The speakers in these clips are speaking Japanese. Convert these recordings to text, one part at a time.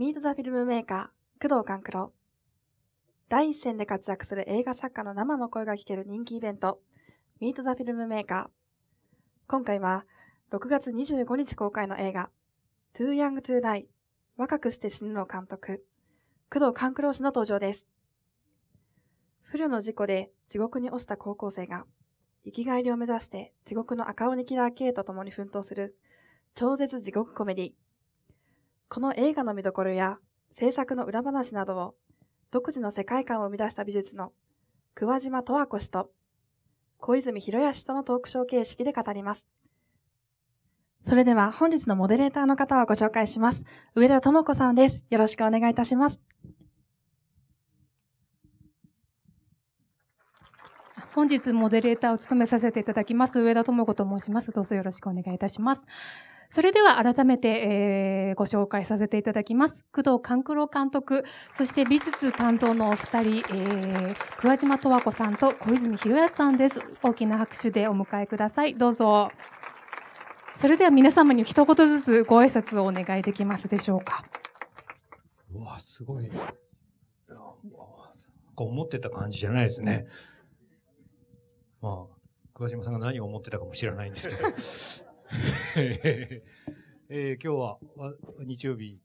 ミート・ザ・フィルムメーカー、工藤官九郎。第一線で活躍する映画作家の生の声が聞ける人気イベント、ミート・ザ・フィルムメーカー。今回は、6月25日公開の映画、Too Young to Die 若くして死ぬの監督、工藤官九郎氏の登場です。不慮の事故で地獄に落ちた高校生が、生き返りを目指して地獄の赤鬼キラー K と共に奮闘する超絶地獄コメディ。この映画の見どころや制作の裏話などを独自の世界観を生み出した美術の桑島十和子氏と小泉博康氏とのトークショー形式で語ります。それでは本日のモデレーターの方をご紹介します。上田智子さんです。よろしくお願いいたします。本日モデレーターを務めさせていただきます、上田智子と申します。どうぞよろしくお願いいたします。それでは改めて、えー、ご紹介させていただきます。工藤勘九郎監督、そして美術担当のお二人、えー、桑島十和子さんと小泉博康さんです。大きな拍手でお迎えください。どうぞ。それでは皆様に一言ずつご挨拶をお願いできますでしょうか。うわ、すごい。思ってた感じじゃないですね。まあ、桑島さんが何を思ってたかも知らないんですけど。えー、今日は日曜日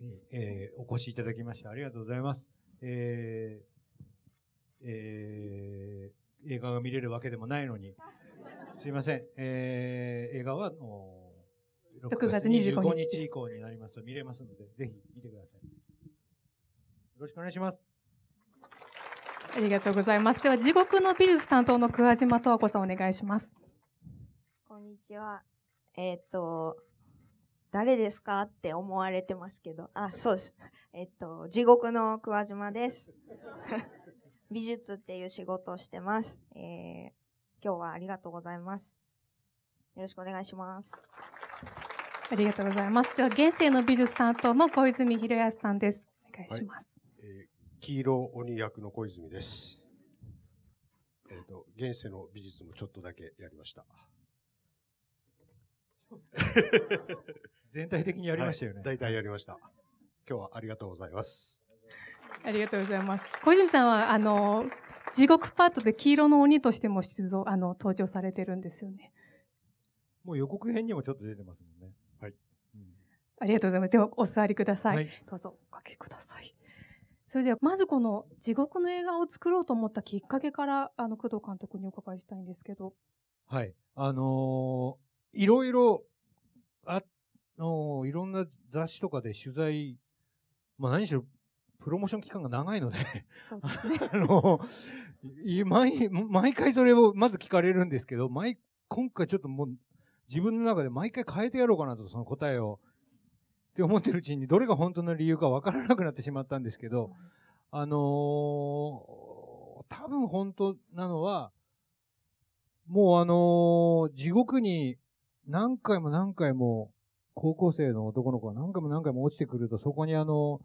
に、えー、お越しいただきましてありがとうございます。えーえー、映画が見れるわけでもないのに、すいません。えー、映画は6月25日以降になりますと見れますので、ぜひ見てください。よろしくお願いします。ありがとうございます。では、地獄の美術担当の桑島十和子さんお願いします。こんにちは。えっ、ー、と、誰ですかって思われてますけど、あ、そうです。えっ、ー、と、地獄の桑島です。美術っていう仕事をしてます。えー、今日はありがとうございます。よろしくお願いします。ありがとうございます。では、現世の美術担当の小泉博康さんです。お願いします。黄色鬼役の小泉です。えっ、ー、と、現世の美術もちょっとだけやりました。全体的にやりましたよね。大、体、やりました。今日はありがとうございます。ありがとうございます。小泉さんは、あの、地獄パートで黄色の鬼としても出場、あの、登場されてるんですよね。もう予告編にもちょっと出てますもんね。はい。うん、ありがとうございます。では、お座りください。はい、どうぞ、おかけください。それでは、まずこの地獄の映画を作ろうと思ったきっかけから、あの、工藤監督にお伺いしたいんですけど。はい。あのー、いろいろ、あのー、いろんな雑誌とかで取材、まあ何しろ、プロモーション期間が長いのでね。あのー、毎、毎回それをまず聞かれるんですけど、毎、今回ちょっともう、自分の中で毎回変えてやろうかなと、その答えを。って思ってるうちにどれが本当の理由かわからなくなってしまったんですけど、あのー、多分本当なのは、もうあのー、地獄に何回も何回も高校生の男の子が何回も何回も落ちてくると、そこにあの、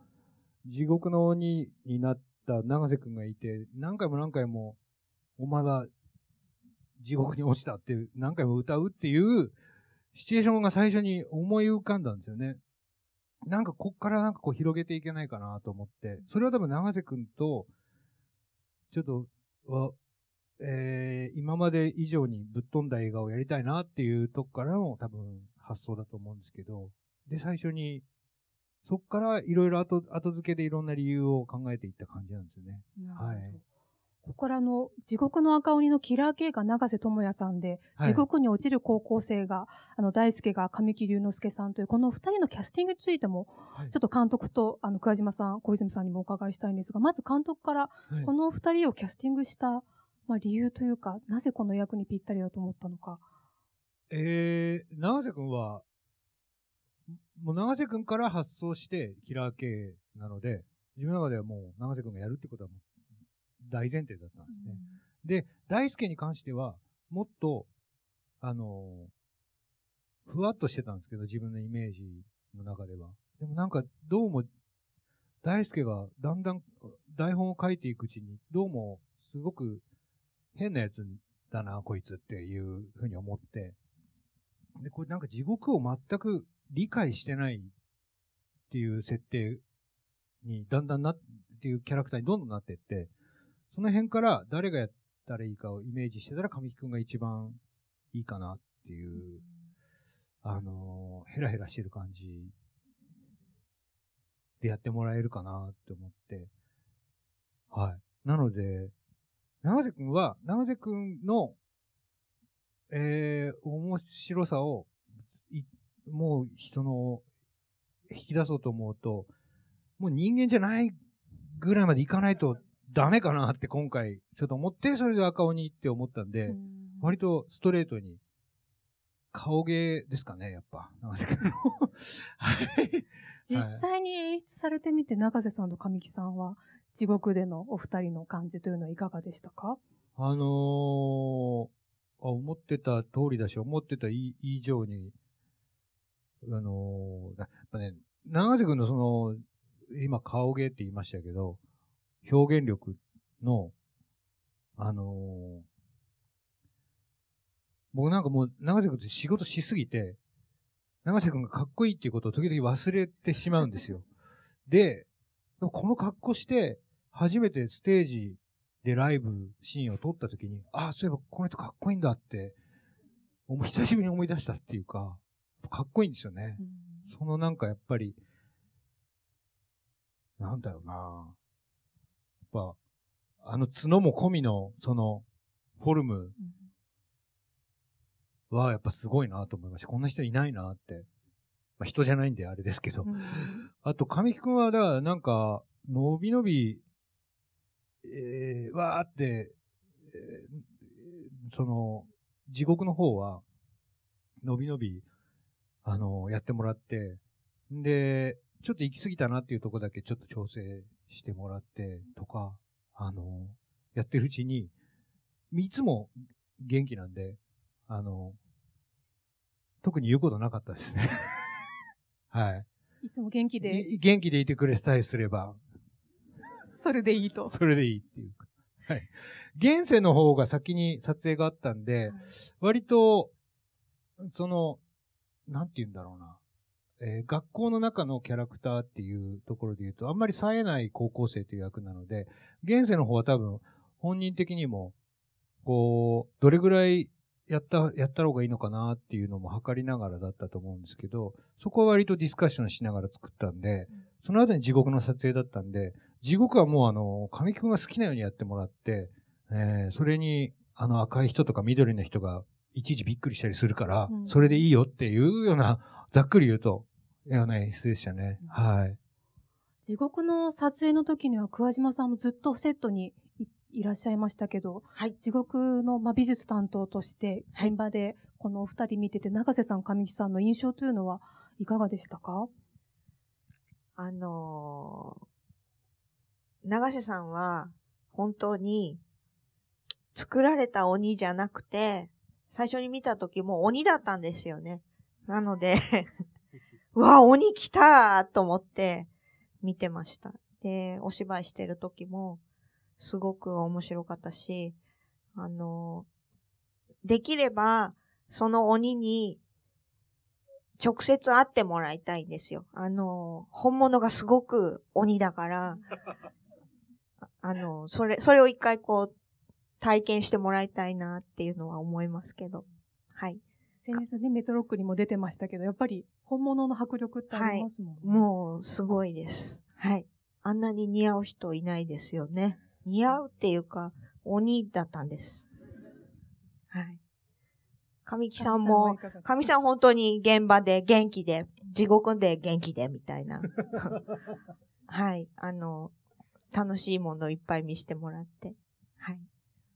地獄の鬼になった長瀬くんがいて、何回も何回も、お前は地獄に落ちたっていう、何回も歌うっていうシチュエーションが最初に思い浮かんだんですよね。なんかこっからなんかこう広げていけないかなと思って、それは多分長瀬くんと、ちょっと、えー、今まで以上にぶっ飛んだ映画をやりたいなっていうとこからの多分発想だと思うんですけど、で、最初に、そっからいろいろ後、後付けでいろんな理由を考えていった感じなんですよね。はい。ここからの、地獄の赤鬼のキラー系が長瀬智也さんで、はい、地獄に落ちる高校生が、あの、大輔が神木隆之介さんという、この二人のキャスティングについても、はい、ちょっと監督と、あの、桑島さん、小泉さんにもお伺いしたいんですが、まず監督から、この二人をキャスティングした、まあ、理由というか、なぜこの役にぴったりだと思ったのか。えー、長瀬くんは、もう長瀬くんから発想して、キラー系なので、自分の中ではもう長瀬くんがやるってことはもう大前提だったんですね。うん、で、大輔に関しては、もっと、あの、ふわっとしてたんですけど、自分のイメージの中では。でもなんか、どうも、大輔がだんだん台本を書いていくうちに、どうも、すごく変なやつだな、こいつっていうふうに思って、で、これなんか地獄を全く理解してないっていう設定にだんだんなっていうキャラクターにどんどんなっていって、その辺から誰がやったらいいかをイメージしてたら神木くんが一番いいかなっていう、あのーヘラヘラしてる感じでやってもらえるかなって思って、はい。なので、長瀬くんは、長瀬くんの、えー、面白さを、いもう、その、引き出そうと思うと、もう人間じゃないぐらいまでいかないとダメかなって今回ちょっと思って、それで赤鬼って思ったんで、うん割とストレートに、顔芸ですかね、やっぱ、長瀬くんの。はい。実際に演出されてみて、中瀬さんと神木さんは、地獄でのお二人の感じというのはいかがでしたか？あのーあ、思ってた通りだし、思ってた以以上に、あのーやっぱね、長瀬くんのその、今顔芸って言いましたけど、表現力の、あのー僕なんかもう長瀬くんって仕事しすぎて、長瀬くんがかっこいいっていうことを時々忘れてしまうんですよ。で、この格好して、初めてステージでライブシーンを撮った時に、ああ、そういえばこの人かっこいいんだって、久しぶりに思い出したっていうか、かっこいいんですよね。そのなんかやっぱり、なんだろうなやっぱ、あの角も込みの、その、フォルムはやっぱすごいなと思いました。こんな人いないなって。まあ人じゃないんであれですけど。うんあと、神木くんは、だから、なんか、のびのび、えー、わーって、えーその、地獄の方は、のびのび、あの、やってもらって、んで、ちょっと行き過ぎたなっていうとこだけちょっと調整してもらって、とか、あの、やってるうちに、いつも元気なんで、あの、特に言うことなかったですね。はい。いつも元気で、い元気でいてくれさえすれば、それでいいと。それでいいっていうか。はい。現世の方が先に撮影があったんで、割と、その、なんて言うんだろうな。えー学校の中のキャラクターっていうところで言うと、あんまり冴えない高校生という役なので、現世の方は多分、本人的にも、こう、どれぐらいやった、やった方がいいのかなっていうのも測りながらだったと思うんですけど、そこは割とディスカッションしながら作ったんで、その後に地獄の撮影だったんで、地獄はもうあの、神木くんが好きなようにやってもらって、えーそれに、あの赤い人とか緑の人がいちいちびっくりしたりするから、うんそれでいいよっていうような、ざっくり言うと、ような演出でしたね。はい。地獄の撮影の時には桑島さんもずっとセットにいいらっしゃいましたけど、はい地獄の、まあ、美術担当としてはい現場でこのお二人見てて、中瀬さん、上木さんの印象というのはいかがでしたか？あのー、長瀬さんは本当に作られた鬼じゃなくて、最初に見た時も鬼だったんですよね。なので、う わ、鬼来たと思って見てました。で、お芝居してる時もすごく面白かったし、あのー、できればその鬼に直接会ってもらいたいんですよ。あの、本物がすごく鬼だから、あ あの、それ、それを一回こう、体験してもらいたいなっていうのは思いますけど。はい。先日ね、メトロックにも出てましたけど、やっぱり本物の迫力ってありますもんね。もう、すごいです。はい。あんなに似合う人いないですよね。似合うっていうか、鬼だったんです。はい。神木さんも、神さん本当に現場で元気で、地獄で元気でみたいな。はい。あの、楽しいものをいっぱい見せてもらって。はい。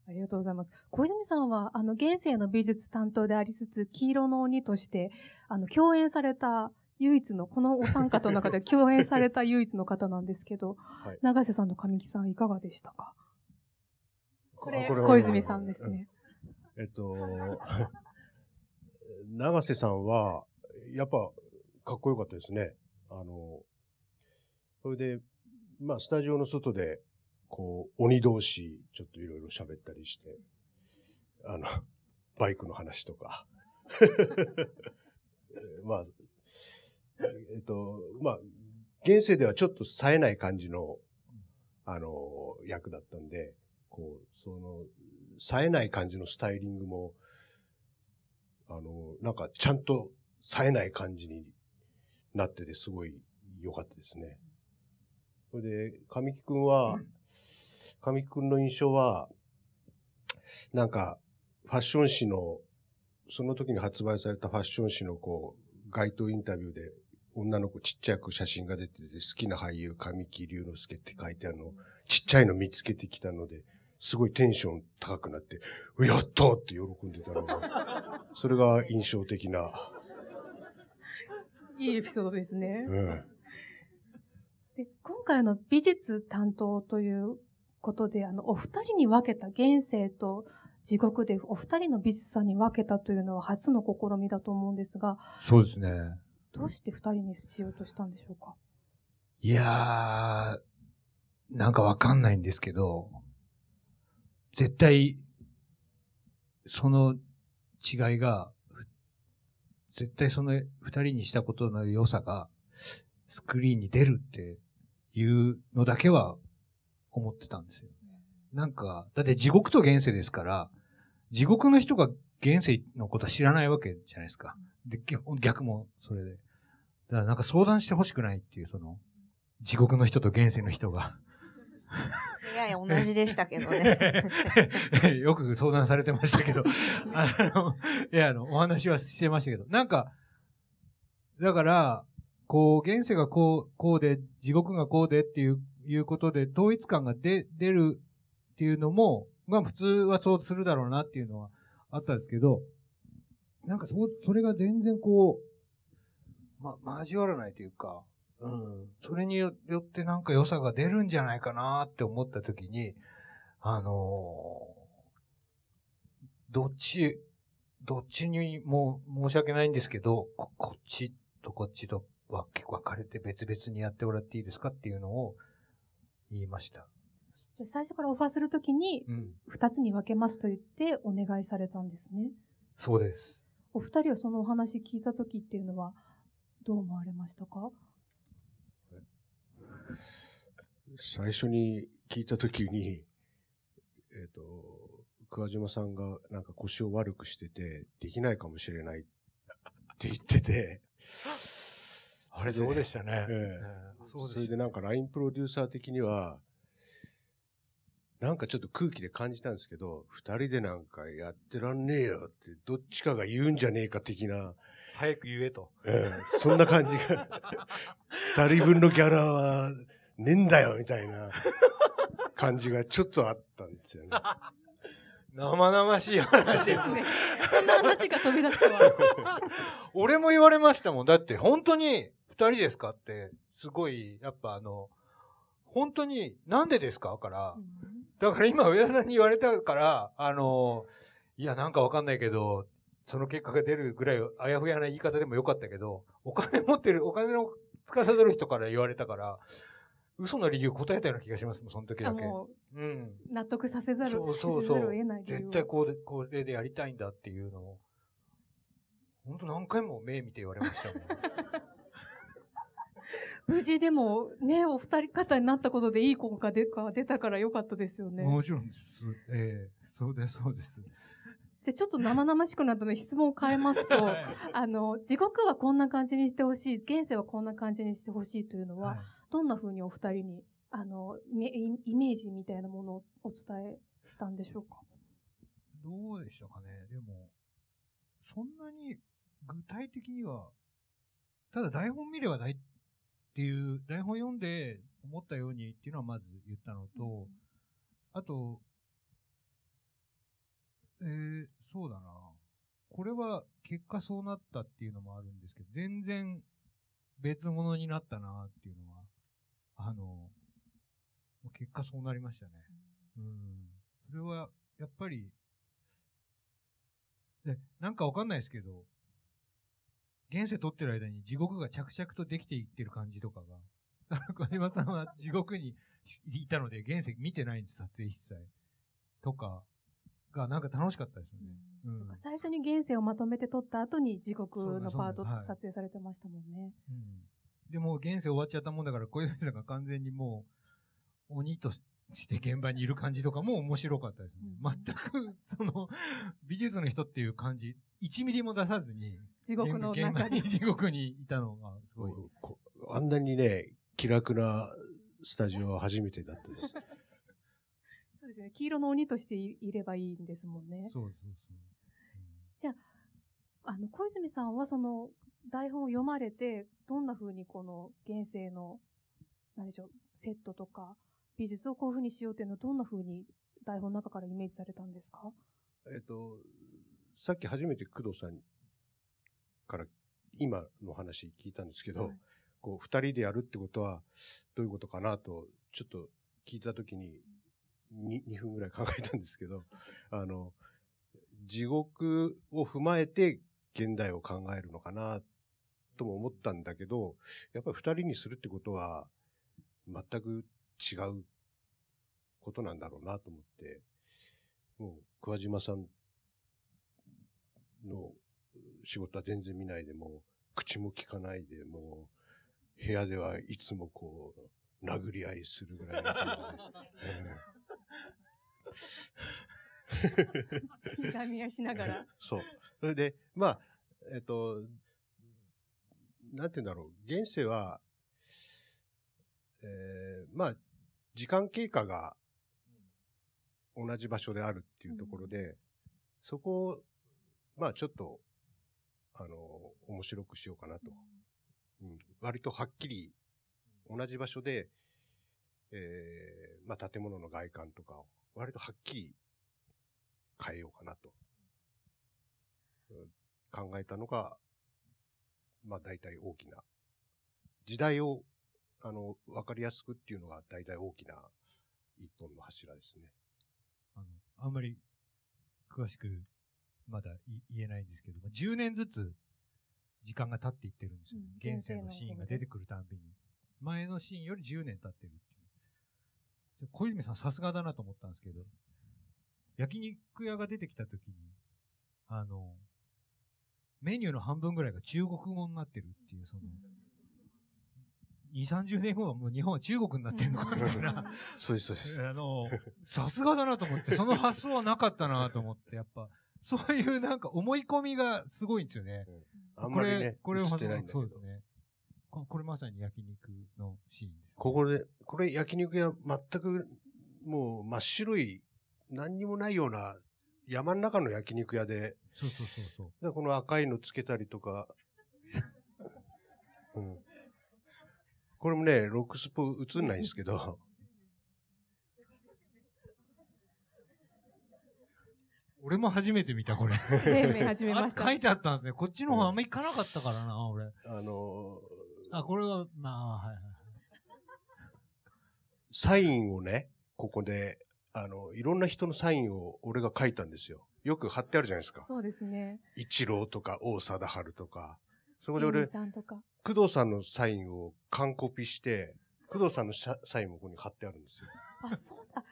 ありがとうございます。小泉さんは、あの、現世の美術担当でありつつ、黄色の鬼として、あの、共演された唯一の、このお三方の中で共演された唯一の方なんですけど、はい長瀬さんと神木さんいかがでしたか？これ、小泉さんですね。えっと、長瀬さんは、やっぱ、かっこよかったですね。あの、それで、まあ、スタジオの外で、こう、鬼同士、ちょっといろいろ喋ったりして、あの、バイクの話とか。え ーまあ、えっと、まあ、現世ではちょっと冴えない感じの、あの、役だったんで、こう、その、冴えない感じのスタイリングも、あの、なんかちゃんと冴えない感じになってて、すごい良かったですね。それで、神木くんは、神木くんの印象は、なんか、ファッション誌の、その時に発売されたファッション誌のこう、街頭インタビューで、女の子ちっちゃく写真が出てて、好きな俳優、神木隆之介って書いてあるの、ちっちゃいの見つけてきたので、すごいテンション高くなって、やったって喜んでたのが、それが印象的な、いいエピソードですね。うん。で今回の美術担当ということで、あの、お二人に分けた現世と地獄でお二人の美術さんに分けたというのは初の試みだと思うんですが、そうですね。どうして二人にしようとしたんでしょうか？いやー、なんかわかんないんですけど、絶対、その違いが、ふ絶対その二人にしたことの良さが、スクリーンに出るっていうのだけは思ってたんですよ。なんか、だって地獄と現世ですから、地獄の人が現世のことは知らないわけじゃないですか。で、逆逆もそれで。だからなんか相談してほしくないっていう、その、地獄の人と現世の人が。いやいや、同じでしたけどね。よく相談されてましたけど、あの、いや、あの、お話はしてましたけど、なんか、だから、こう、現世がこう、こうで、地獄がこうでっていう、いうことで、統一感が出、出るっていうのも、まあ普通はそうするだろうなっていうのはあったんですけど、なんかそ、それが全然こう、ま、交わらないというか、うん。それによってなんか良さが出るんじゃないかなって思った時に、あのーどっち、どっちにも申し訳ないんですけど、ここっちとこっちとは結構分かれて別々にやってもらっていいですかっていうのを言いました。で最初からオファーするときに、うん。二つに分けますと言ってお願いされたんですね。そうです。お二人はそのお話聞いたときっていうのは、どう思われましたか？最初に聞いたときに、えっ、と、桑島さんがなんか腰を悪くしてて、できないかもしれないって言ってて、あれそうでしたね。えええそうでしたそれでなんか LINE プロデューサー的には、なんかちょっと空気で感じたんですけど、二人でなんかやってらんねえよって、どっちかが言うんじゃねえか的な、早く言えと。ええそんな感じが、二人分のギャラはねえんだよみたいな感じがちょっとあったんですよね。生々しい話ですね。そんな話が飛び出すとは。俺も言われましたもん。だって本当に二人ですかって、すごい、やっぱあの、本当になんでですか？から、だから今上田さんに言われたから、あの、いやなんかわかんないけど、その結果が出るぐらいあやふやな言い方でもよかったけど、お金持ってる、お金の司る人から言われたから、嘘の理由答えたような気がしますもん、その時あだけ。もうん。う、納得させざる、を得ない絶対こうで、これでやりたいんだっていうのを、本当何回も目見て言われましたもん。無事でも、ね、お二人方になったことでいい効果が出たからよかったですよね。もちろんです。ええそうです、そうです。じゃあちょっと生々しくなったので質問を変えますと、はいあの、地獄はこんな感じにしてほしい、現世はこんな感じにしてほしいというのは、はいどんな風にお二人に、あの、めイイメージみたいなものをお伝えしたんでしょうか？どうでしたかね？でも、そんなに具体的には、ただ台本見ればないっていう、台本読んで思ったようにっていうのはまず言ったのと、あと、えー、そうだな。これは結果そうなったっていうのもあるんですけど、全然別物になったなっていうのは、あの、結果そうなりましたね。うん。それは、やっぱり、で、なんかわかんないですけど、現世撮ってる間に地獄が着々とできていってる感じとかが、小島さんは地獄にいたので、現世見てないんです、撮影一切。とか、がなんか楽しかったですよね。うん最初に現世をまとめて撮った後に地獄のパート撮影されてましたもんね。うんでも現世終わっちゃったもんだから、小泉さんが完全にもう、鬼として現場にいる感じとかも面白かったですね。うん全く、その、美術の人っていう感じ、1ミリも出さずに、地獄の現場中に。に地獄にいたのが、すごい。こあんなにね、気楽なスタジオは初めてだったです。そうですね。黄色の鬼としていいればいいんですもんね。そうそうそう。あの、小泉さんはその台本を読まれて、どんな風にこの現世の、なんでしょう、セットとか、美術をこういう風にしようっていうのをどんな風に台本の中からイメージされたんですか？えっと、さっき初めて工藤さんから今の話聞いたんですけど、はい。こう、二人でやるってことは、どういうことかなと、ちょっと聞いたときに、に2分ぐらい考えたんですけど、あの、地獄を踏まえて現代を考えるのかな、とも思ったんだけど、やっぱり二人にするってことは、全く違うことなんだろうなと思って、もう、桑島さんの仕事は全然見ないでも、口も聞かないでも、部屋ではいつもこう、殴り合いするぐらいの感じで。いがみ合いしながら。そう。それで、まあ、えっと、なんて言うんだろう。現世は、えーまあ、時間経過が同じ場所であるっていうところで、そこを、まあちょっと、あの、面白くしようかなと。うん、割とはっきり、同じ場所で、えーまあ建物の外観とかを、割とはっきり変えようかなと。考えたのが、まあ大体大きな、時代を、あの、わかりやすくっていうのが大体大きな一本の柱ですね。あの、あんまり詳しくまだい言えないんですけど、10年ずつ時間が経っていってるんですよね。うん現世のシーンが出てくるたんびに。前のシーンより10年経ってるっていう。小泉さんさすがだなと思ったんですけど、焼肉屋が出てきた時に、あの、メニューの半分ぐらいが中国語になってるっていう、その、2、30年後はもう日本は中国になってんのかみたいな。そうです、そうです。あの、さすがだなと思って、その発想はなかったなと思って、やっぱ、そういうなんか思い込みがすごいんですよね。あんまりね、これ、これ映ってないんだけどそうです。ね。ここれまさに焼肉のシーンです。ここで、これ焼肉屋全くもう真っ白い、何にもないような山の中の焼肉屋で、そうそうそうそう。でこの赤いのつけたりとか、うん。これもね、ロックスポ映んないんですけど、俺も初めて見た、これ。黎明始めましたあ書いてあったんですね。こっちの方あんま行かなかったからな、俺。あのあ、これは、まあ、はいはい。サインをね、ここで、あの、いろんな人のサインを俺が書いたんですよ。よく貼ってあるじゃないですか。そうですね。一郎とか王貞治とか。そこでエ俺ミ、さんとか。工藤さんのサインを完コピして、工藤さんのササインもここに貼ってあるんですよ。あ、そうだ。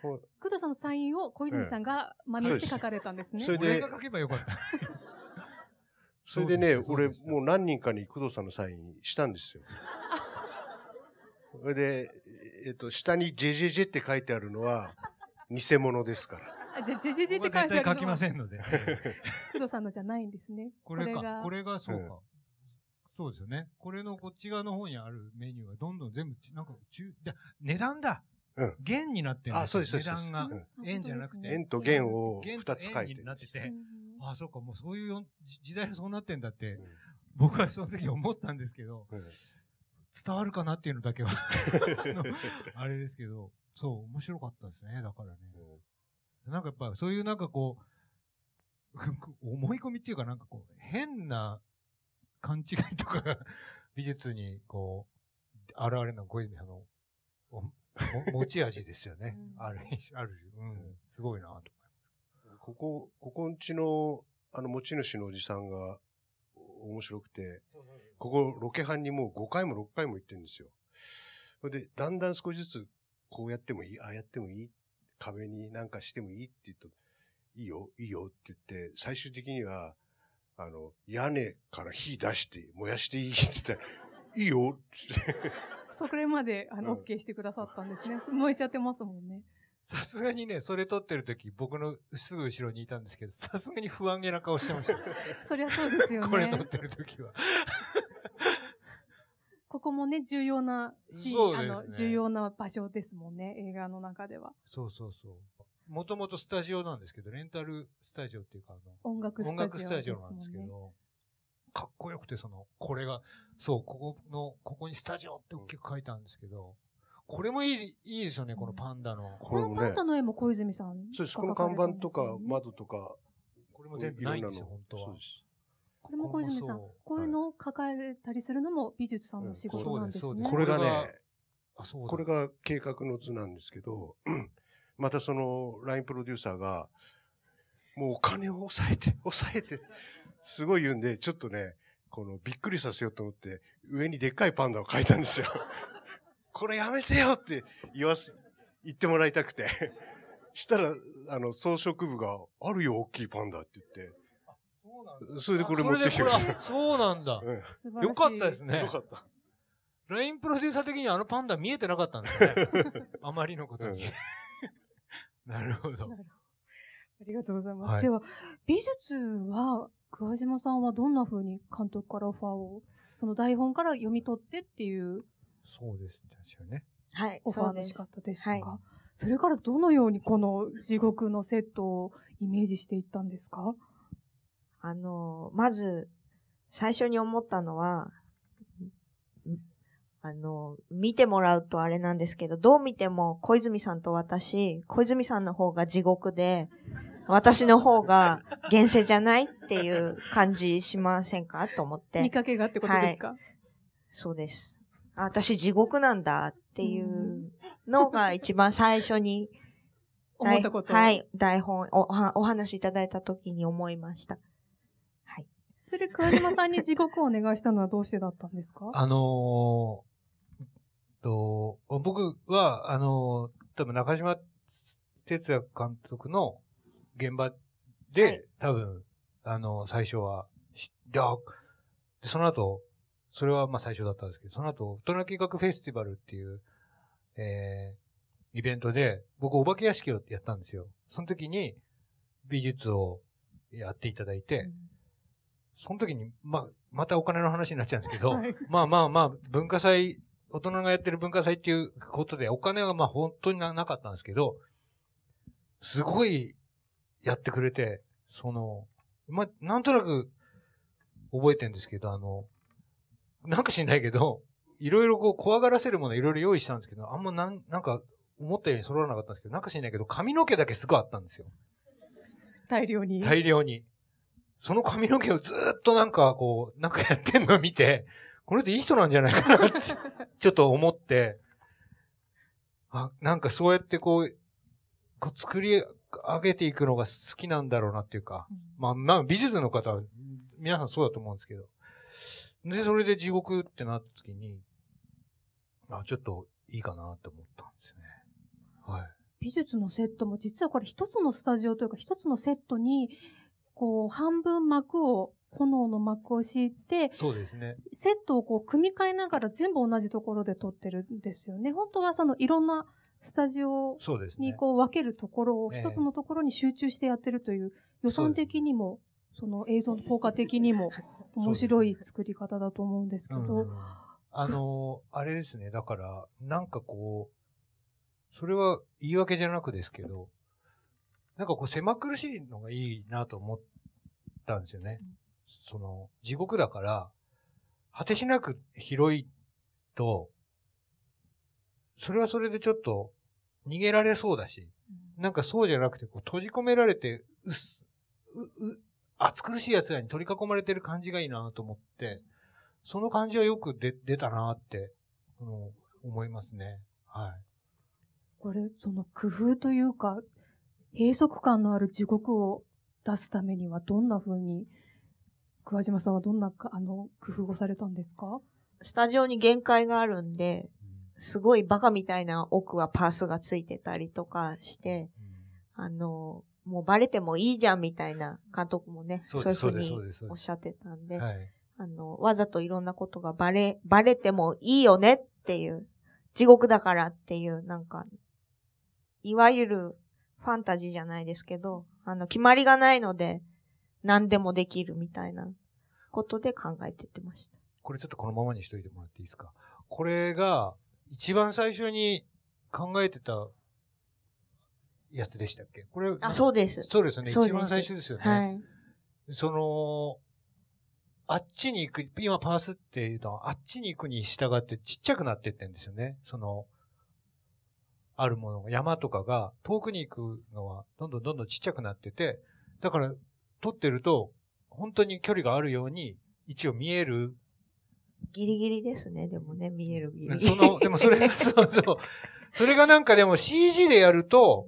工藤さんのサインを小泉さんが真似して書かれたんですね。それで俺が書けばよかった。それでね、俺もう何人かに工藤さんのサインしたんですよ。それで、えっと、下にジェジェジェって書いてあるのは、偽物ですから。あじゃあ、じゃじゃじゃってここは絶対書き書いてあるのはませんので。工藤さんのじゃないんですね。これか、がこれがそううんか。そうですよね。これのこっち側の方にあるメニューがどんどん全部ち、なんか中、で値段だ。うん。元になってるんあそうですそうです値段が。うん。円じゃなくて。円と元を二つ書いて。円になってて、うんあ、そうか、もうそういうよじ時代がそうなってんだって。うん、僕はその時思ったんですけど、うん。伝わるかなっていうのだけは。あの、あれですけど、そう、面白かったですね、だからね。なんかやっぱそういうなんかこう、思い込みっていうかなんかこう、変な勘違いとかが 美術にこう、現れるのが小泉さんの持ち味ですよね。うんある種、ある種、うん、すごいなと思います。ここ、ここんちの、あの、持ち主のおじさんが、面白くて、ここロケハンにもう5回も6回も行ってるんですよ。それで、だんだん少しずつ、こうやってもいいああやってもいい壁になんかしてもいいって言うと、いいよ、いいよって言って、最終的には、あの、屋根から火出して、燃やしていいって言ったら、いいよって。それまで、あの、うん OK してくださったんですね。燃えちゃってますもんね。さすがにね、それ撮ってる時、僕のすぐ後ろにいたんですけど、さすがに不安げな顔してました。そりゃそうですよね。これ撮ってる時は。ここもね、重要なシーン、ねあの、重要な場所ですもんね、映画の中では。そうそうそう。もともとスタジオなんですけど、レンタルスタジオっていうか、あの、音楽ス音タジオ楽スタジオ。なんですけど、かっこよくて、その、これが、そう、ここの、ここにスタジオって大きく書いたんですけど、これもいい、いいですよね、このパンダの。これもねこのパンダ、の絵も小泉さん、そうです。この看板とか窓とか、これも全部ないんですよ、本当はそうで。す。これも小泉さんこう、いうのを抱えたりするのも美術さんの仕事なんですね。そうですこれがこれがね、あ、そうだこれが計画の図なんですけど、またその LINE プロデューサーが、もうお金を抑えて、抑えて、すごい言うんで、ちょっとね、このびっくりさせようと思って、上にでっかいパンダを描いたんですよ。これやめてよって言わす、言ってもらいたくて。したら、あの、装飾部が、あるよ、大きいパンダって言って、そうなんだそれでこれ持ってきてくれた。あそうなんだ。うんよかったですねよ。かった。LINE プロデューサー的にはあのパンダ見えてなかったんですね。あまりのことにうん。なるほど。ありがとうございます。はいでは、美術は、桑島さんはどんな風に監督からオファーを、その台本から読み取ってっていうそうです。確かにね。はい、オファーの仕。方でしたか、はいそれからどのようにこの地獄のセットをイメージしていったんですか？あの、まず、最初に思ったのは、んあの、見てもらうとあれなんですけど、どう見ても小泉さんと私、小泉さんの方が地獄で、私の方が現世じゃないっていう感じしませんかと思って。見かけがってことですか、そうです。あ私地獄なんだっていうのが一番最初に、思ったことはい、台本お、お話しいただいた時に思いました。はい。それ桑島さんに地獄をお願いしたのはどうしてだったんですか？あのーと、僕は、あのー多分中島哲也監督の現場で、はい。多分、あの最初は知って、あでその後、それはまあ最初だったんですけど、その後、大人計画フェスティバルっていう、えー、イベントで、僕お化け屋敷をやったんですよ。その時に美術をやっていただいて、その時に、まあ、またお金の話になっちゃうんですけど、はい。まあまあまあ、文化祭、大人がやってる文化祭っていうことで、お金はまあ本当にななかったんですけど、すごいやってくれて、その、まあ、なんとなく覚えてるんですけど、あの、なんか知んないけど、いろいろこう怖がらせるものいろいろ用意したんですけど、あんまなん、なんか思ったように揃わなかったんですけど、なんか知んないけど、髪の毛だけすごいあったんですよ。大量に？大量に。その髪の毛をずーっとなんかこう、なんかやってんのを見て、この人いい人なんじゃないかなって、ちょっと思って、あ、なんかそうやってこう、こう作り上げていくのが好きなんだろうなっていうか、まあまあ美術の方は皆さんそうだと思うんですけど、で、それで地獄ってなった時に、あ、ちょっといいかなって思ったんですね。はい。美術のセットも実はこれ一つのスタジオというか一つのセットに、こう半分幕を、炎の幕を敷いて、そうですね。セットをこう組み替えながら全部同じところで撮ってるんですよね。本当はそのいろんなスタジオ。にこう分けるところをええ一つのところに集中してやってるという予算的にも、その映像の効果的にも面白い作り方だと思うんですけど、うんあのーあれですね。だから、なんかこう、それは言い訳じゃなくですけど、なんかこう狭苦しいのがいいなと思ったんですよね。その、地獄だから、果てしなく広いと、それはそれでちょっと逃げられそうだし、なんかそうじゃなくて、こう閉じ込められて、うっす、う、う、暑苦しい奴らに取り囲まれてる感じがいいなと思って、その感じはよく出、出たなって、あの思いますね。はい。これ、その工夫というか、閉塞感のある地獄を出すためにはどんな風に、桑島さんはどんなかあの工夫をされたんですか？スタジオに限界があるんで、すごいバカみたいな奥はパースがついてたりとかして、あの、もうバレてもいいじゃんみたいな監督もね、そういうふうにおっしゃってたんで、はい。あの、わざといろんなことがバレ、バレてもいいよねっていう、地獄だからっていう、なんか、いわゆるファンタジーじゃないですけど、あの、決まりがないので、何でもできるみたいなことで考えてってました。これちょっとこのままにしといてもらっていいですか？これが、一番最初に考えてたやつでしたっけ？これ、あ、そうです。そうですよね。一番最初ですよね。はい。その、あっちに行く、今パースっていうのは、あっちに行くに従ってちっちゃくなってってんですよね。その、あるものが、山とかが遠くに行くのは、どんどんどんどんちっちゃくなってて、だから、撮ってると、本当に距離があるように、一応見える。ギリギリですね、でもね、見えるギリギリ。その、でもそれが、そうそう。それがなんかでも CG でやると、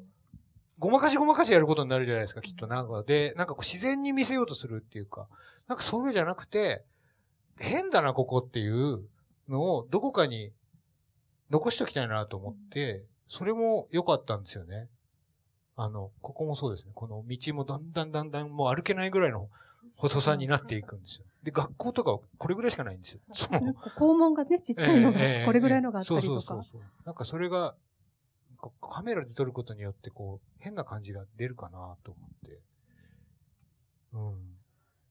ごまかしごまかしやることになるじゃないですか、きっとなんかで、なんか自然に見せようとするっていうか、なんかそういうじゃなくて、変だな、ここっていうのをどこかに残しときたいなと思って、それも良かったんですよね。あの、ここもそうですね。この道もだんだんだんだんもう歩けないぐらいの細さになっていくんですよ。で、学校とかはこれぐらいしかないんですよ。その校門がね、ちっちゃいのがええええ、これぐらいのがあったりとかそうそうそう。そう。なんかそれが、カメラで撮ることによって、こう、変な感じが出るかなと思って。うん。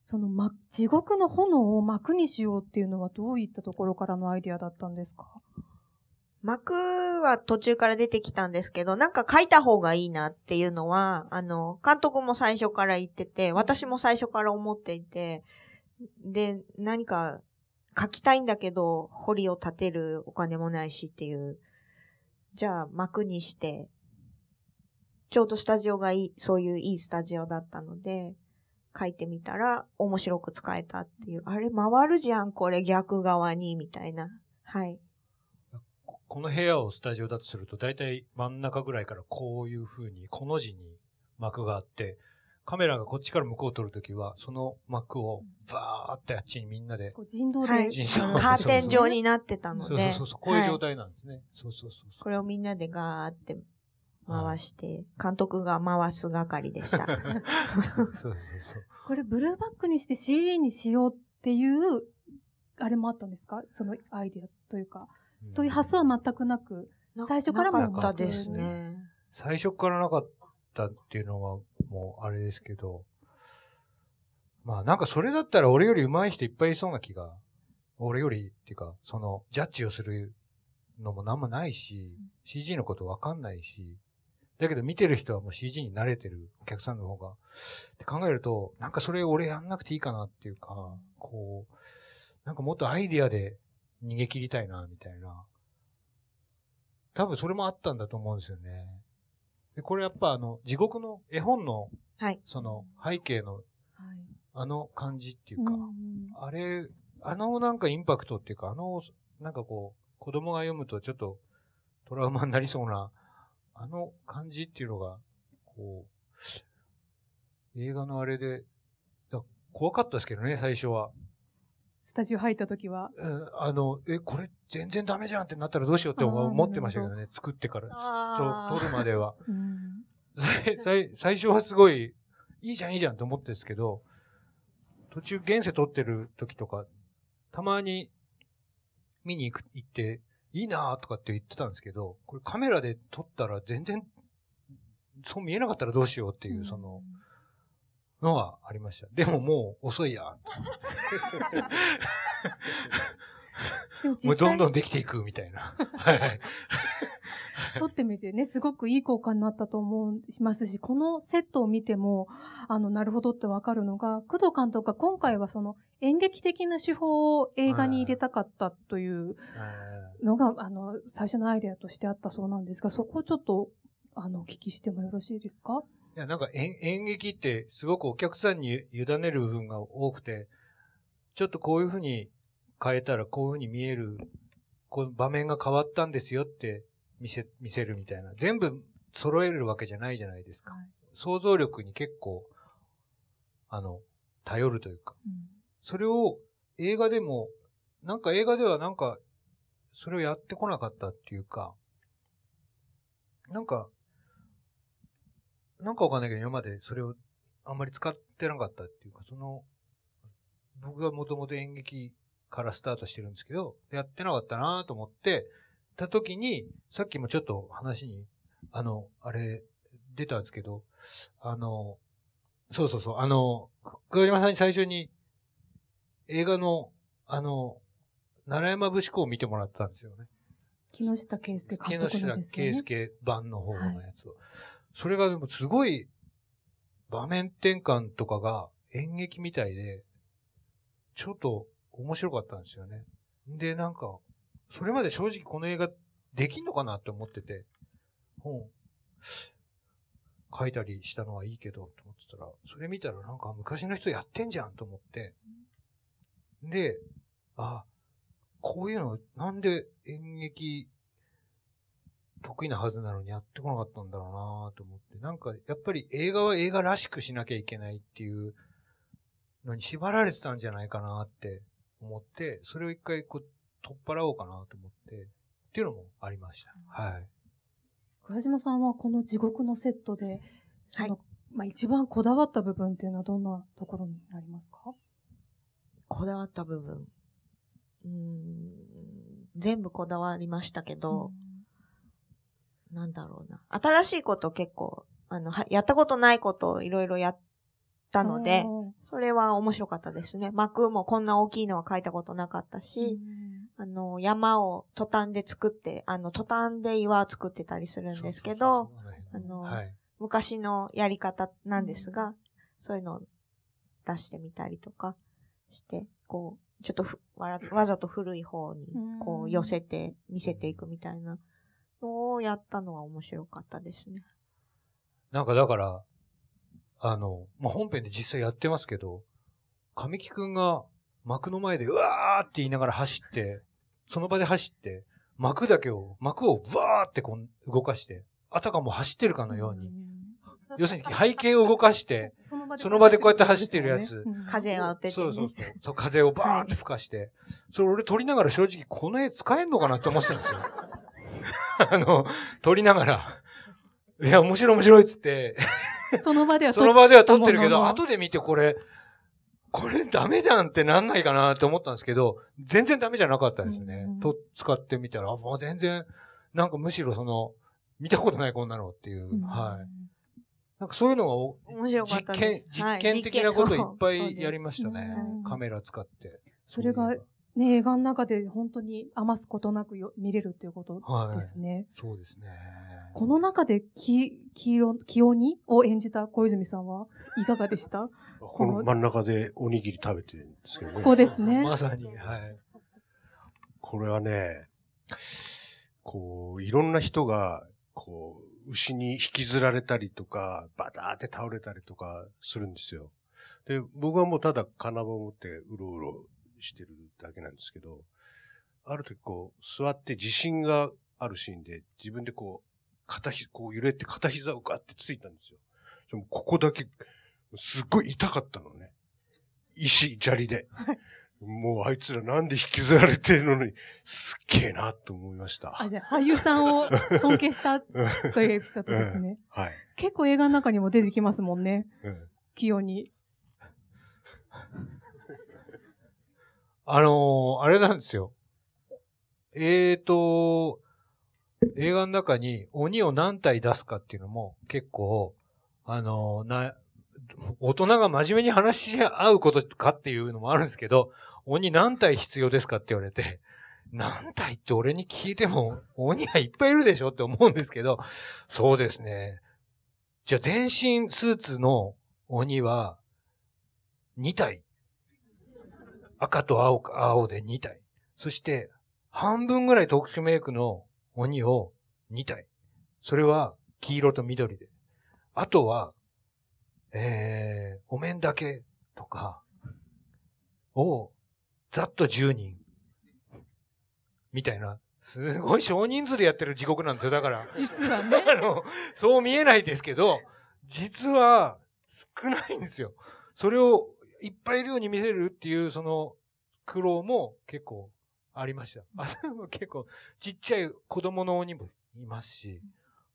その、ま、地獄の炎を幕にしようっていうのはどういったところからのアイディアだったんですか？幕は途中から出てきたんですけど、なんか書いた方がいいなっていうのは、あの、監督も最初から言ってて、私も最初から思っていて、で、何か書きたいんだけど、堀を建てるお金もないしっていう、じゃあ幕にして、ちょうどスタジオがいい、そういういいスタジオだったので、書いてみたら面白く使えたっていう、あれ回るじゃん、これ逆側に、みたいな。はい。ここの部屋をスタジオだとすると、だいたい真ん中ぐらいからこういう風に、この字に幕があって、カメラがこっちから向こうを撮るときは、その幕をバーってあっちにみんなで、こう人道で、はい人道カーテン状になってたので。そうそうそうそう、こういう状はい態なんですね。そうそうそうそう。これをみんなでガーって回して、監督が回す係でした。そうそうそう。これブルーバックにして CG にしようっていう、あれもあったんですか？そのアイディアというか。という発想は全くなく。な最初からもなかったですね。最初からなかったっていうのはもうあれですけど、まあなんかそれだったら俺より上手い人いっぱいいそうな気が、俺よりっていうか、そのジャッジをするのもなんもないし、CG のことわかんないし、だけど見てる人はもう CG に慣れてるお客さんの方が。って考えると、なんかそれ俺やんなくていいかなっていうか、こう、なんかもっとアイディアで逃げ切りたいな、みたいな。多分それもあったんだと思うんですよね。で、これやっぱあの、地獄の絵本の、はい。その背景のはい。あの感じっていうか、うんあれ、あのなんかインパクトっていうか、あの、なんかこう、子供が読むとちょっとトラウマになりそうな、あの感じっていうのが、こう、映画のあれで、だ怖かったですけどね、最初は。スタジオ入った時は。うんあの、え、これ全然ダメじゃんってなったらどうしようって思ってましたけどね、作ってから。そう、撮るまでは。うん最最 最初はすごい、いいじゃんいいじゃんって思ってるんですけど、途中現世撮ってる時とか、たまに見に行く、行って、いいなーとかって言ってたんですけど、これカメラで撮ったら全然、そう見えなかったらどうしようっていう、その、のはありました。でももう遅いや。もうどんどんできていくみたいな。はい。撮ってみてね、すごくいい効果になったと思いますし、このセットを見ても、あの、なるほどってわかるのが、工藤監督が今回はその演劇的な手法を映画に入れたかったというのが、あの、最初のアイデアとしてあったそうなんですが、そこをちょっと、あの、お聞きしてもよろしいですか？いや、なんか演演劇ってすごくお客さんに委ねる部分が多くて、ちょっとこういうふうに変えたらこういうふうに見える、こう場面が変わったんですよって見せ、見せるみたいな。全部揃えるわけじゃないじゃないですか。はい想像力に結構、あの、頼るというか。うんそれを映画でも、なんか映画ではなんか、それをやってこなかったっていうか、なんか、なんかわかんないけど今までそれをあんまり使ってなかったっていうか、その、僕がもともと演劇からスタートしてるんですけど、やってなかったなと思って、た時に、さっきもちょっと話に、あの、あれ、出たんですけど、あの、そうそうそう、あの、桑島さんに最初に映画の、あの、奈良山節子を見てもらったんですよね。木下圭介木監督下のですよね。圭介版の方のやつを。それがでもすごい場面転換とかが演劇みたいで、ちょっと面白かったんですよね。で、なんか、それまで正直この映画できんのかなって思ってて、本書いたりしたのはいいけど、と思ってたら、それ見たらなんか昔の人やってんじゃんと思って、で、あ、こういうの、なんで演劇得意なはずなのにやってこなかったんだろうなと思って。なんか、やっぱり映画は映画らしくしなきゃいけないっていうのに縛られてたんじゃないかなって思って、それを一回こう取っ払おうかなと思って、っていうのもありました。はい。桑島さんはこの地獄のセットで、その、まあ一番こだわった部分っていうのはどんなところになりますか？こだわった部分。うーん、全部こだわりましたけど、なんだろうな。新しいこと結構、あの、はやったことないことをいろいろやったので、それは面白かったですね。幕もこんな大きいのは書いたことなかったし、あの、山をトタンで作って、あの、トタンで岩を作ってたりするんですけど、あのはい。昔のやり方なんですが、そういうのを出してみたりとかして、こう、ちょっとふわざと古い方にこううん寄せて見せていくみたいなのをやったのは面白かったですね。なんかだから、あの、まあ、本編で実際やってますけど、神木くんが幕の前でうわーって言いながら走って、その場で走って、幕だけを、幕をブワーってこう動かして、あたかも走ってるかのように、要するに背景を動かして、その場でこうやって走ってるやつ風が当ててね。そうそうそう。そう風をバーって吹かして、それ俺撮りながら正直この絵使えんのかなって思ってたんですよ。あの、撮りながら、いや、面白い面白いっつって、その場ではその場では撮ってるけど、後で見てこれ、これダメだんってなんないかなって思ったんですけど、全然ダメじゃなかったですねうん。と、使ってみたら、あもう全然、なんかむしろその、見たことないこんなのっていう、うんはい。なんかそういうのがお面白かっ実験たです。、実験的なこといっぱいやりましたねそうそうです。カメラ使って。それがね、映画の中で本当に余すことなくよ見れるっていうことはい。ですね。そうですね。この中でき、黄色、清鬼を演じた小泉さんはいかがでした？この真ん中でおにぎり食べてるんですけどね。ここですね。まさに、はい。これはね、こう、いろんな人が、こう、牛に引きずられたりとか、バターって倒れたりとかするんですよ。で、僕はもうただ金棒を持ってうろうろしてるだけなんですけど、ある時こう、座って自信があるシーンで、自分でこう、片ひ、こう揺れて片膝をガッてついたんですよ。でもここだけ、すっごい痛かったのね。石、砂利で。もうあいつらなんで引きずられてるのに、すっげえなと思いました。あ、じゃあ俳優さんを尊敬したというエピソードですね。はい。結構映画の中にも出てきますもんね。うん清鬼。あのーあれなんですよ。えーと、映画の中に鬼を何体出すかっていうのも結構、あのーな、大人が真面目に話し合うことかっていうのもあるんですけど、鬼何体必要ですかって言われて、何体って俺に聞いても鬼はいっぱいいるでしょって思うんですけど、そうですね。じゃあ全身スーツの鬼は2体。赤と青か、青で2体。そして、半分ぐらい特殊メイクの鬼を2体。それは黄色と緑で。あとは、えー、お面だけとか、を、ざっと10人。みたいな。すごい少人数でやってる地獄なんですよ。だから。実はね。あの、そう見えないですけど、実は少ないんですよ。それをいっぱいいるように見せるっていう、その苦労も結構ありました。結構ちっちゃい子供の鬼もいますし、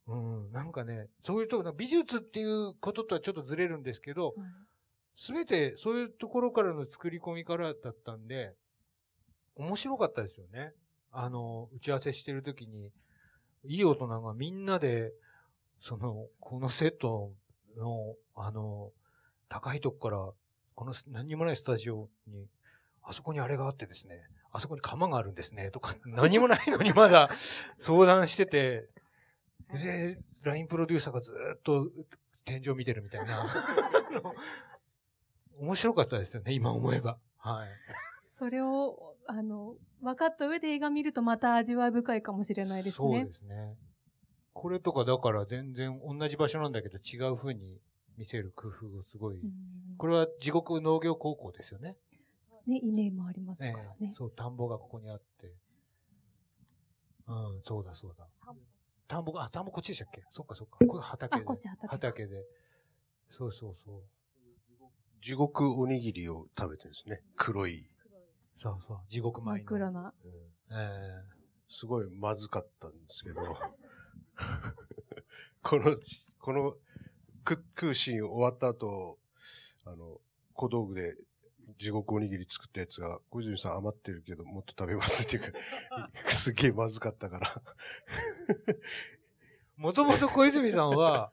うん、なんかね、そういうとこ、美術っていうこととはちょっとずれるんですけど、すべてそういうところからの作り込みからだったんで、面白かったですよね。あの、打ち合わせしてるときに、いい大人がみんなで、その、このセットの、あの、高いとこから、この何にもないスタジオに、あそこにあれがあってですね、あそこに釜があるんですね、とか、何もないのにまだ相談してて、で、LINE プロデューサーがずっと天井見てるみたいな。面白かったですよね、今思えば。はい。それを、あの、分かった上で映画見るとまた味わい深いかもしれないですね。そうですね。これとかだから全然同じ場所なんだけど違う風に見せる工夫がすごい。うんこれは地獄農業高校ですよね。ね、稲もありますからね。そう、田んぼがここにあって。うん、そうだそうだ。田んぼが、あ、田んぼこっちでしたっけ？そっかそっか。これ畑あ、で。こっち畑。畑で。そうそうそう。地獄おにぎりを食べてるんですね。黒い。そうそう。地獄真っ。暗な。うんえすごいまずかったんですけど、この、この、く食うシーン終わった後、あの、小道具で地獄おにぎり作ったやつが、小泉さん余ってるけどもっと食べますっていうか、すげえまずかったから。もともと小泉さんは、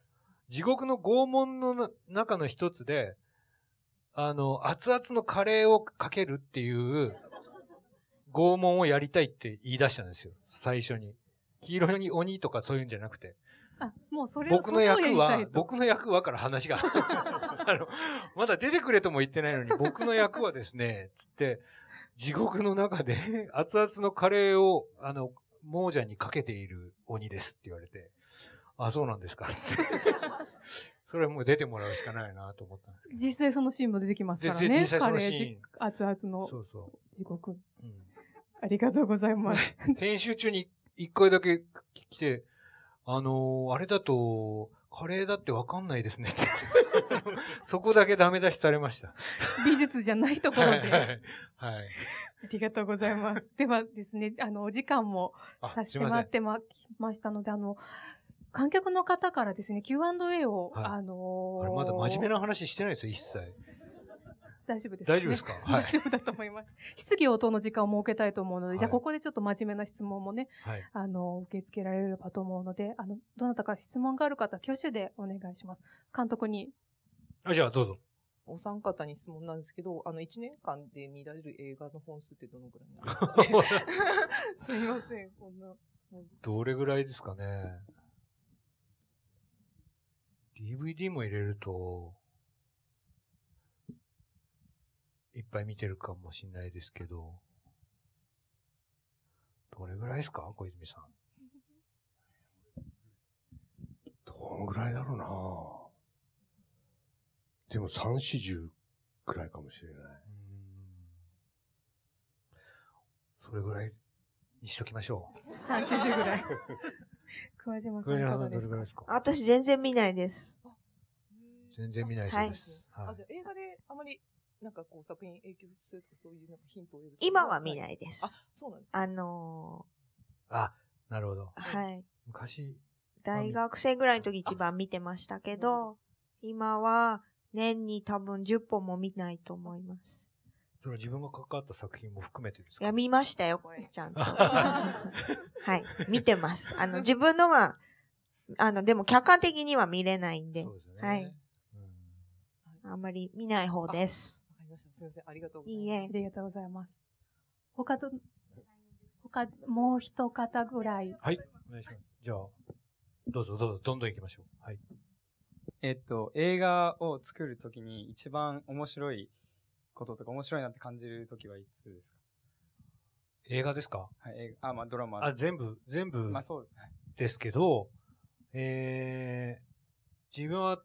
地獄の拷問のな中の一つで、あの、熱々のカレーをかけるっていう拷問をやりたいって言い出したんですよ。最初に。黄色に鬼とかそういうんじゃなくて。あ、もうそれを僕の役は僕の役はから話が。あの、まだ出てくれとも言ってないのに、僕の役はですね、つって、地獄の中で熱々のカレーを、あの、亡者にかけている鬼ですって言われて、あ、そうなんですか。それはもう出てもらうしかないなと思ったんですけど。実際そのシーンも出てきますからね。実際そのシーンじ熱々のそうそ地獄。う。うんありがとうございます。編集中に一回だけ来て、あのーあれだと、カレーだってわかんないですね。そこだけダメ出しされました。美術じゃないところで。はいはい。はい。ありがとうございます。ではですね、あの、お時間もあさ、すいません。迫ってま、きましたので、あの、観客の方からですね、Q&A を、はいあのーまだ真面目な話してないですよ、一切。大丈夫です、大丈夫ですか？はい大丈夫だと思います。質疑応答の時間を設けたいと思うので、じゃあはいここでちょっと真面目な質問もね、はい。あの、受け付けられればと思うので、あの、どなたか質問がある方、挙手でお願いします。監督に。あ、じゃあどうぞ。お三方に質問なんですけど、あの、1年間で見られる映画の本数ってどのぐらいなんですかね？すみません、こんな。どれぐらいですかね？DVD も入れると、いっぱい見てるかもしれないですけど、どれぐらいですか？小泉さん。どんぐらいだろうなでも3、40くらいかもしれない。うーんそれぐらいにしときましょう。3、40ぐらい。桑島さんいかがどれぐらいですか？私全然見ないです。全然見ないそうです。はいあ、じゃあ映画であまり、なんかこう作品に影響するとかそういうなんかヒントを得る今は見ないですあ、そうなんですか。あのあ、なるほど。ーはい。昔、大学生ぐらいの時一番見てましたけど、今は年に多分10本も見ないと思います。それは自分が関わった作品も含めてですいかや、見ましたよ、これ、ちゃんと。はい。見てます。あの、自分のは、あの、でも客観的には見れないんでそう、ですよね。はいうんあんまり見ない方です。ました。すみません。ありがとうございます。いいえあ。りがとうございます。他と、他、もう一方ぐらい。はい、お願いします。じゃあ、どうぞどうぞ、どんどん行きましょう。はい。えっと、映画を作るときに一番面白いこととか面白いなって感じるときはいつですか？映画ですか？はい、映画、あ、まあドラマ。あ、全部、全部まあそうですね。ですけど、えー、自分は、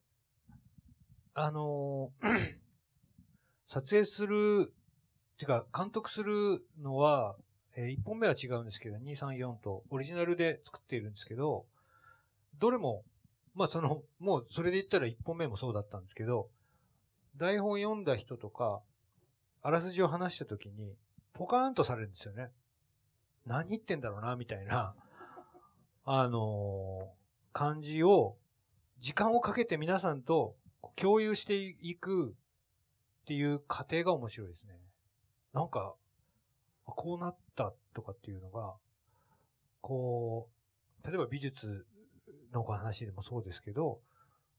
あのー撮影する、てか、監督するのは、え1本目は違うんですけど、2、3、4とオリジナルで作っているんですけど、どれも、まあその、もうそれで言ったら1本目もそうだったんですけど、台本読んだ人とか、あらすじを話した時に、ポカーンとされるんですよね。何言ってんだろうな、みたいな、あのー感じを、時間をかけて皆さんと共有していくっていう過程が面白いですね。なんか、こうなったとかっていうのが、こう、例えば美術の話でもそうですけど、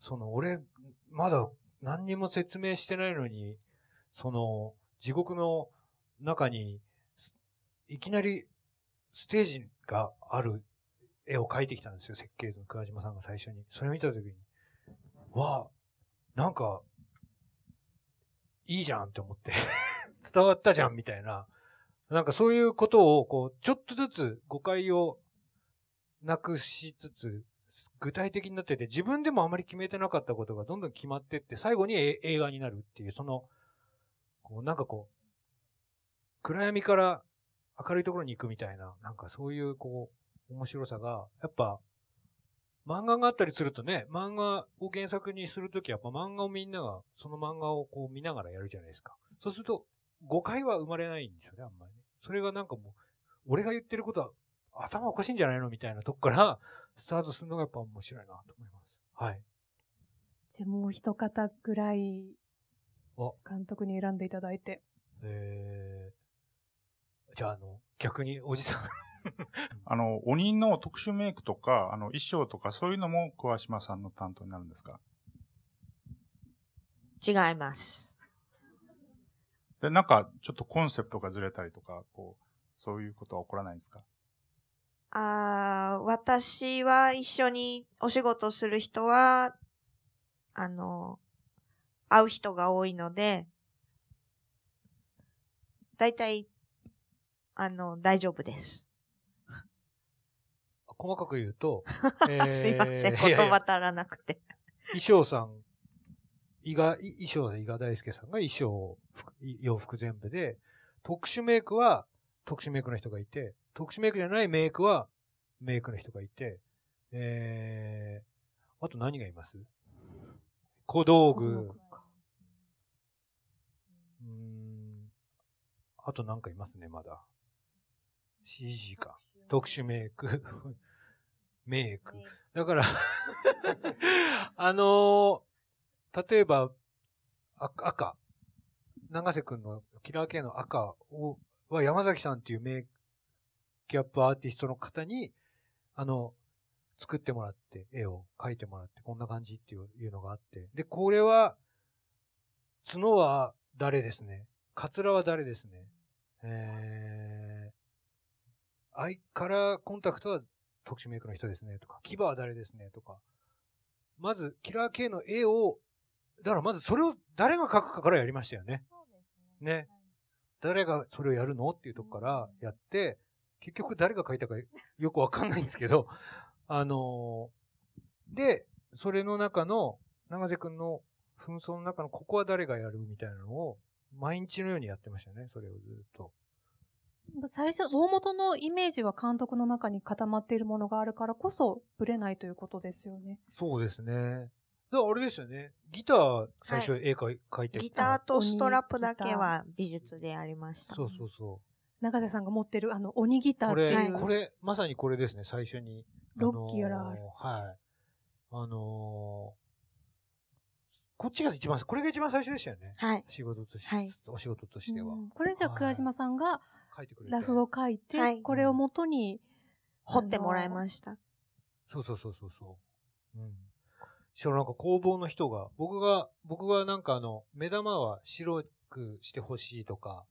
その俺、まだ何にも説明してないのに、その地獄の中に、いきなりステージがある絵を描いてきたんですよ、設計図の桑島さんが最初に。それを見たときに、わあ、なんか、いいじゃんって思って、伝わったじゃんみたいな、なんかそういうことを、こう、ちょっとずつ誤解をなくしつつ、具体的になってて、自分でもあまり決めてなかったことがどんどん決まってって、最後に映画になるっていう、その、こうなんかこう、暗闇から明るいところに行くみたいな、なんかそういうこう、面白さが、やっぱ、漫画があったりするとね、漫画を原作にするとき、やっぱ漫画をみんなが、その漫画をこう見ながらやるじゃないですか。そうすると、誤解は生まれないんですよね、あんまりね。それがなんかもう、俺が言ってることは頭おかしいんじゃないのみたいなとこから、スタートするのがやっぱ面白いなと思います。はい。じゃあもう一方ぐらいお、監督に選んでいただいて。えー、じゃああの、逆におじさん。あの、鬼の特殊メイクとか、あの、衣装とか、そういうのも桑島さんの担当になるんですか？違います。で、なんか、ちょっとコンセプトがずれたりとか、こう、そういうことは起こらないんですか？あー私は一緒にお仕事する人は、あの、会う人が多いので、だいたい、あの、大丈夫です。細かく言うと、すいません、言葉足らなくて。衣装さん、伊賀、衣装は伊賀大輔さんが衣装、服洋服全部で、特殊メイクは特殊メイクの人がいて、特殊メイクじゃないメイクはメイクの人がいて、えー、あと何がいます？小道具、うーん、あと何かいますね、まだ。CG か。特殊メイク、メイク。だから、あのー例えば、あ赤、長瀬くんのキラー系の赤を、は山崎さんっていうメイキャップアーティストの方に、あの、作ってもらって、絵を描いてもらって、こんな感じっていういうのがあって。で、これは、角は誰ですね？カツラは誰ですね？えー、アイカラーコンタクトは特殊メイクの人ですね、とか、牙は誰ですね、とか。まず、キラー系の絵を、だからまずそれを誰が描くかからやりましたよね。ね。誰がそれをやるのっていうとこからやって、結局誰が描いたかよくわかんないんですけど、あのーで、それの中の、長瀬くんの紛争の中のここは誰がやるみたいなのを、毎日のようにやってましたね、それをずっと。最初、大元のイメージは監督の中に固まっているものがあるからこそ、ぶれないということですよね。そうですね。だからあれですよね。ギター、最初絵描い描いてギターとストラップだけは美術でやりました。そうそうそ長瀬さんが持ってる、あの、鬼ギタう。ーってこれ、いう。これ、まさにこれですね、最初に。ロッキーラールあのーはい。あのーこっちが一番、これが一番最初でしたよね。はい。仕事として、はいお仕事としては。うんこれじゃあ、桑島さんが書いてくれて。ラフを書いて、はいこれを元に、掘ってもらいました。そうそうそうそうそう。うん。しかもなんか工房の人が、僕が、僕がなんかあの、目玉は白くしてほしいとか、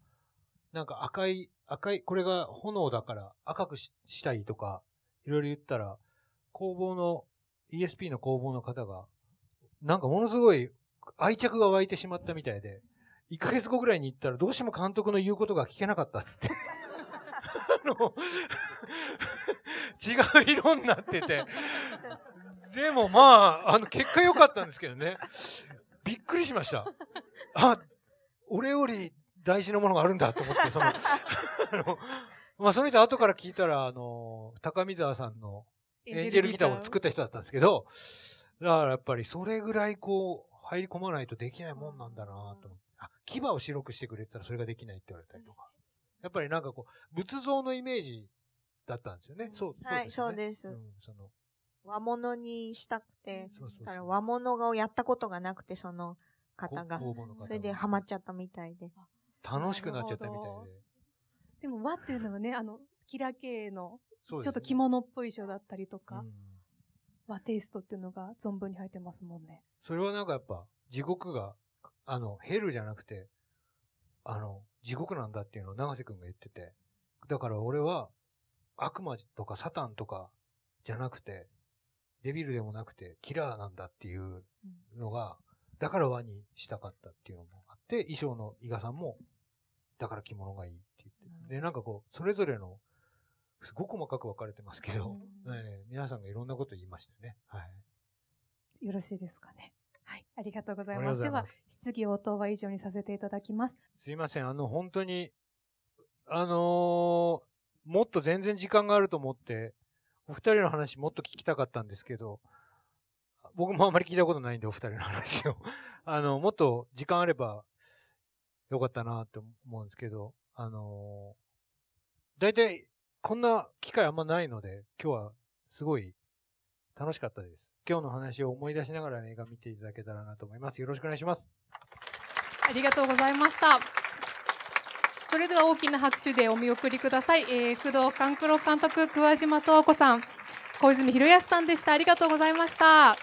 なんか赤い、赤い、これが炎だから赤くししたいとか、いろいろ言ったら、工房の、ESP の工房の方が、なんかものすごい愛着が湧いてしまったみたいで、1ヶ月後ぐらいに行ったらどうしても監督の言うことが聞けなかったっつって。あの、違う色になってて。でもまあ、あの、結果良かったんですけどね。びっくりしました。あ、俺より大事なものがあるんだと思って、その、あの、まあ、その人後から聞いたら、あの、高見沢さんのエンジェルギターを作った人だったんですけど、だからやっぱりそれぐらいこう、入り込まないとできないもんなんだなと思って。あ、牙を白くしてくれてたらそれができないって言われたりとか。やっぱりなんかこう、仏像のイメージだったんですよね。そう、はい、そうです。うん、その、和物にしたくて、そうそうそう和物をやったことがなくて、その、方が方。がそれでハマっちゃったみたいで。楽しくなっちゃったみたいで。でも和っていうのはね、あの、キラ系の、そうですねちょっと着物っぽい衣装だったりとか、うん和テイストっていうのが存分に入ってますもんね。それはなんかやっぱ、地獄が、あの、ヘルじゃなくて、あの、地獄なんだっていうのを長瀬くんが言ってて。だから俺は、悪魔とかサタンとかじゃなくて、デビルでもなくて、キラーなんだっていうのが、だから和にしたかったっていうのもあって、衣装の伊賀さんも、だから着物がいいって言って。で、なんかこう、それぞれの、すごく細かく分かれてますけど、うんええ皆さんがいろんなこと言いましたよね。はい。よろしいですかね。はい、ありがとうございます。では質疑応答は以上にさせていただきます。すいません、あの、本当に、あのーもっと全然時間があると思って、お二人の話もっと聞きたかったんですけど、僕もあんまり聞いたことないんで、お二人の話を。あの、もっと時間あればよかったなって思うんですけど、あのー、大体、こんな機会あんまないので、今日はすごい楽しかったです。今日の話を思い出しながら映画見ていただけたらなと思います。よろしくお願いします。ありがとうございました。それでは大きな拍手でお見送りください。えー、工藤官九郎監督、桑島東子さん、小泉博康さんでした。ありがとうございました。